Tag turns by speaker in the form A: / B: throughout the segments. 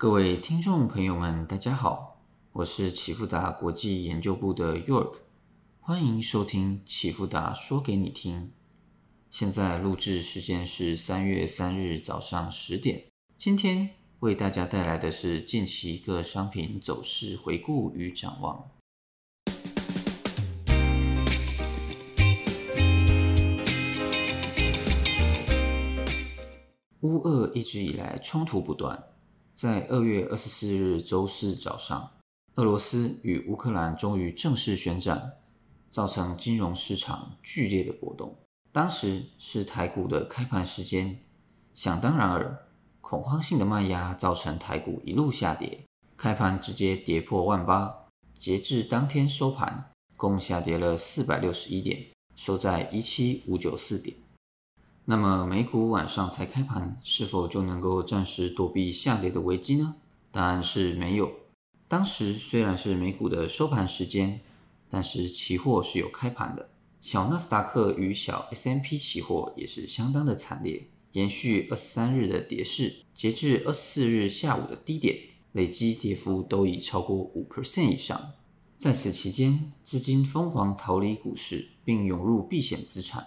A: 各位听众朋友们，大家好，我是启富达国际研究部的 York，欢迎收听启富达说给你听。现在录制时间是三月三日早上十点。今天为大家带来的是近期各商品走势回顾与展望。乌俄一直以来冲突不断，在二月二十四日周四早上，俄罗斯与乌克兰终于正式宣战，造成金融市场剧烈的波动。当时是台股的开盘时间，想当然尔，恐慌性的卖压造成台股一路下跌，开盘直接跌破万八，截至当天收盘，共下跌了四百六十一点，收在一七五九四点。那么美股晚上才开盘，是否就能够暂时躲避下跌的危机呢？答案是没有。当时虽然是美股的收盘时间，但是期货是有开盘的。小纳斯达克与小 S M P 期货也是相当的惨烈，延续二十三日的跌势，截至二十四日下午的低点，累计跌幅都已超过五 percent 以上。在此期间，资金疯狂逃离股市，并涌入避险资产。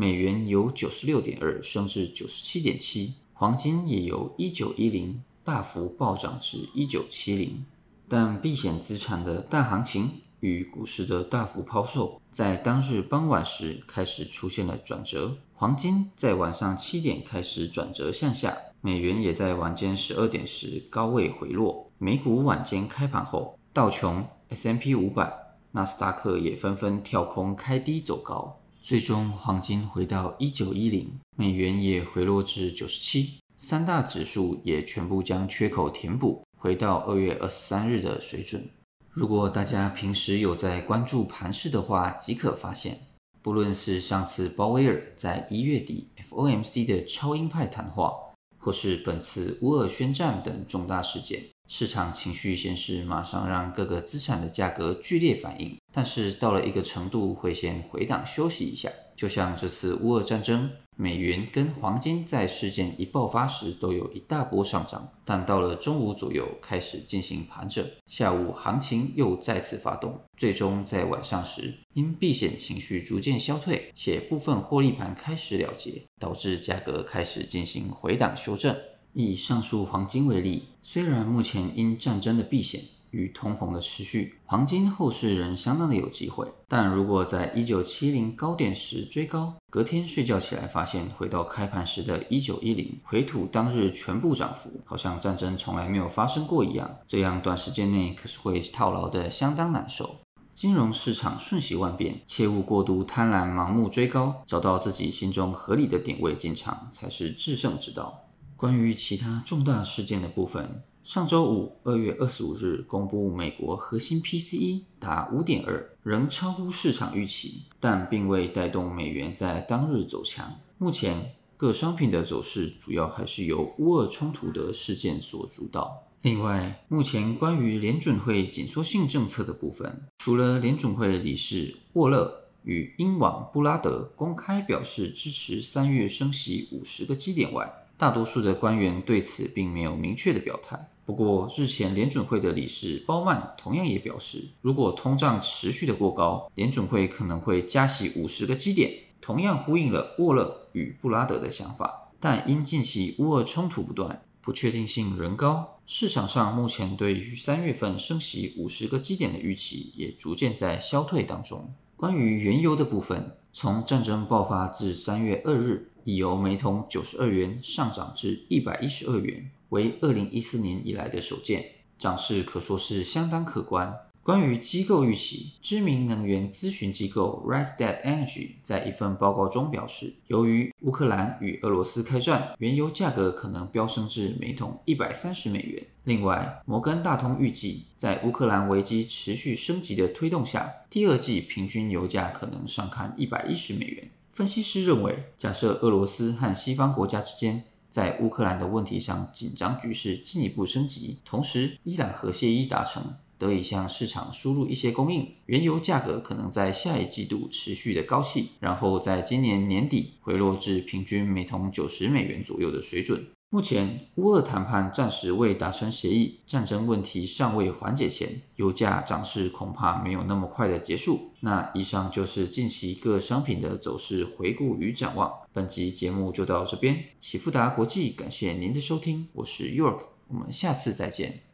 A: 美元由九十六点二升至九十七点七，黄金也由一九一零大幅暴涨至一九七零。但避险资产的大行情与股市的大幅抛售，在当日傍晚时开始出现了转折。黄金在晚上七点开始转折向下，美元也在晚间十二点时高位回落。美股晚间开盘后，道琼、S M P 五百、纳斯达克也纷纷跳空开低走高。最终，黄金回到一九一零，美元也回落至九十七，三大指数也全部将缺口填补，回到二月二十三日的水准。如果大家平时有在关注盘势的话，即可发现，不论是上次鲍威尔在一月底 FOMC 的超鹰派谈话，或是本次乌俄宣战等重大事件。市场情绪显示，马上让各个资产的价格剧烈反应，但是到了一个程度会先回档休息一下。就像这次乌俄战争，美元跟黄金在事件一爆发时都有一大波上涨，但到了中午左右开始进行盘整，下午行情又再次发动，最终在晚上时因避险情绪逐渐消退，且部分获利盘开始了结，导致价格开始进行回档修正。以上述黄金为例，虽然目前因战争的避险与通膨的持续，黄金后市仍相当的有机会。但如果在一九七零高点时追高，隔天睡觉起来发现回到开盘时的一九一零，回吐当日全部涨幅，好像战争从来没有发生过一样，这样短时间内可是会套牢的相当难受。金融市场瞬息万变，切勿过度贪婪、盲目追高，找到自己心中合理的点位进场才是制胜之道。关于其他重大事件的部分，上周五二月二十五日公布美国核心 PCE 达五点二，仍超乎市场预期，但并未带动美元在当日走强。目前各商品的走势主要还是由乌俄冲突的事件所主导。另外，目前关于联准会紧缩性政策的部分，除了联准会理事沃勒与英王布拉德公开表示支持三月升息五十个基点外，大多数的官员对此并没有明确的表态。不过，日前联准会的理事鲍曼同样也表示，如果通胀持续的过高，联准会可能会加息五十个基点，同样呼应了沃勒与布拉德的想法。但因近期乌俄冲突不断，不确定性仍高，市场上目前对于三月份升息五十个基点的预期也逐渐在消退当中。关于原油的部分，从战争爆发至三月二日。已由每桶九十二元上涨至一百一十二元，为二零一四年以来的首见，涨势可说是相当可观。关于机构预期，知名能源咨询机构 Rystad Energy 在一份报告中表示，由于乌克兰与俄罗斯开战，原油价格可能飙升至每桶一百三十美元。另外，摩根大通预计，在乌克兰危机持续升级的推动下，第二季平均油价可能上看一百一十美元。分析师认为，假设俄罗斯和西方国家之间在乌克兰的问题上紧张局势进一步升级，同时伊朗核协议达成，得以向市场输入一些供应，原油价格可能在下一季度持续的高企，然后在今年年底回落至平均每桶九十美元左右的水准。目前乌俄谈判暂时未达成协议，战争问题尚未缓解前，油价涨势恐怕没有那么快的结束。那以上就是近期各商品的走势回顾与展望。本集节目就到这边，启富达国际感谢您的收听，我是 York，我们下次再见。